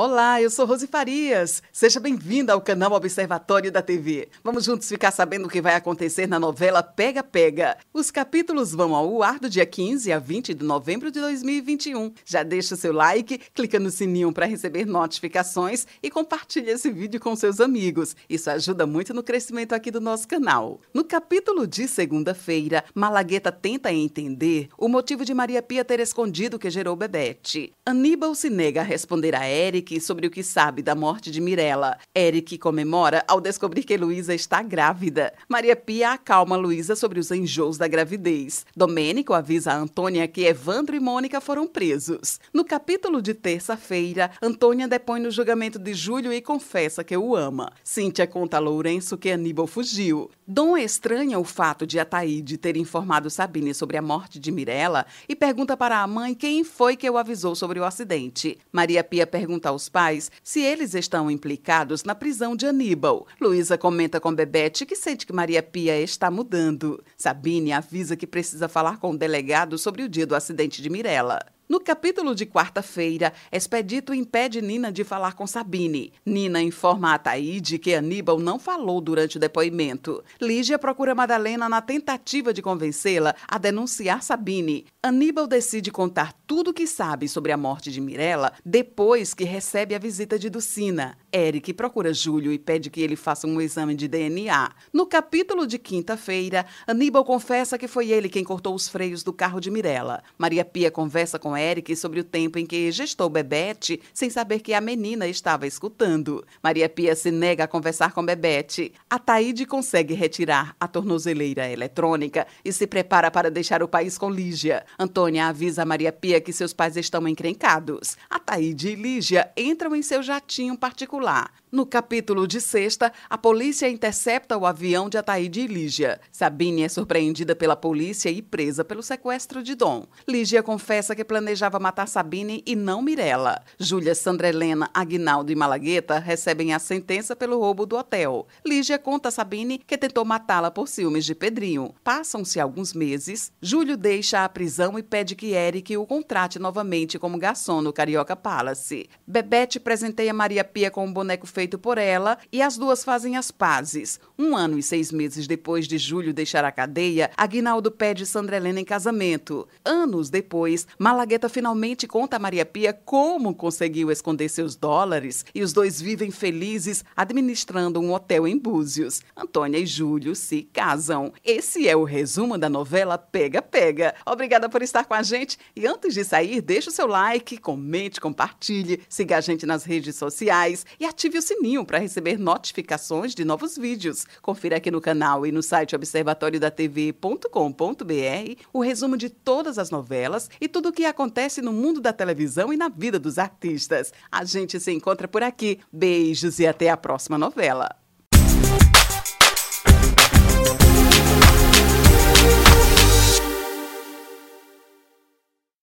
Olá, eu sou Rose Farias. Seja bem-vinda ao canal Observatório da TV. Vamos juntos ficar sabendo o que vai acontecer na novela Pega Pega. Os capítulos vão ao ar do dia 15 a 20 de novembro de 2021. Já deixa o seu like, clica no sininho para receber notificações e compartilha esse vídeo com seus amigos. Isso ajuda muito no crescimento aqui do nosso canal. No capítulo de segunda-feira, Malagueta tenta entender o motivo de Maria Pia ter escondido o que gerou Bebete. Aníbal se nega a responder a Eric Eric sobre o que sabe da morte de Mirella. Eric comemora ao descobrir que Luísa está grávida. Maria Pia acalma Luísa sobre os enjoos da gravidez. Domênico avisa a Antônia que Evandro e Mônica foram presos. No capítulo de terça-feira, Antônia depõe no julgamento de Júlio e confessa que o ama. Cíntia conta a Lourenço que Aníbal fugiu. Dom estranha o fato de Ataíde ter informado Sabine sobre a morte de Mirella e pergunta para a mãe quem foi que o avisou sobre o acidente. Maria Pia pergunta ao aos pais se eles estão implicados na prisão de Aníbal. Luísa comenta com Bebete que sente que Maria Pia está mudando. Sabine avisa que precisa falar com o delegado sobre o dia do acidente de Mirella. No capítulo de quarta-feira, Expedito impede Nina de falar com Sabine. Nina informa a Taíde que Aníbal não falou durante o depoimento. Lígia procura Madalena na tentativa de convencê-la a denunciar Sabine. Aníbal decide contar tudo o que sabe sobre a morte de Mirella depois que recebe a visita de Ducina. Eric procura Júlio e pede que ele faça um exame de DNA. No capítulo de quinta-feira, Aníbal confessa que foi ele quem cortou os freios do carro de Mirella. Maria Pia conversa com Eric sobre o tempo em que gestou Bebete sem saber que a menina estava escutando. Maria Pia se nega a conversar com Bebete. A Taíde consegue retirar a tornozeleira eletrônica e se prepara para deixar o país com Lígia. Antônia avisa Maria Pia que seus pais estão encrencados. A Taíde e Lígia entram em seu jatinho particular. No capítulo de sexta, a polícia intercepta o avião de Ataíde e Lígia. Sabine é surpreendida pela polícia e presa pelo sequestro de Dom. Lígia confessa que planejava matar Sabine e não Mirella. Júlia, Sandra Helena, Aguinaldo e Malagueta recebem a sentença pelo roubo do hotel. Lígia conta a Sabine que tentou matá-la por ciúmes de Pedrinho. Passam-se alguns meses. Júlio deixa a prisão e pede que Eric o contrate novamente como garçom no Carioca Palace. Bebete presenteia Maria Pia com um boneco feito por ela e as duas fazem as pazes. Um ano e seis meses depois de Júlio deixar a cadeia, Aguinaldo pede Sandra Helena em casamento. Anos depois, Malagueta finalmente conta a Maria Pia como conseguiu esconder seus dólares e os dois vivem felizes administrando um hotel em Búzios. Antônia e Júlio se casam. Esse é o resumo da novela Pega Pega. Obrigada por estar com a gente e antes de sair, deixe o seu like, comente, compartilhe, siga a gente nas redes sociais e ative o sininho para receber notificações de novos vídeos. Confira aqui no canal e no site observatoriodatv.com.br o resumo de todas as novelas e tudo o que acontece no mundo da televisão e na vida dos artistas. A gente se encontra por aqui. Beijos e até a próxima novela.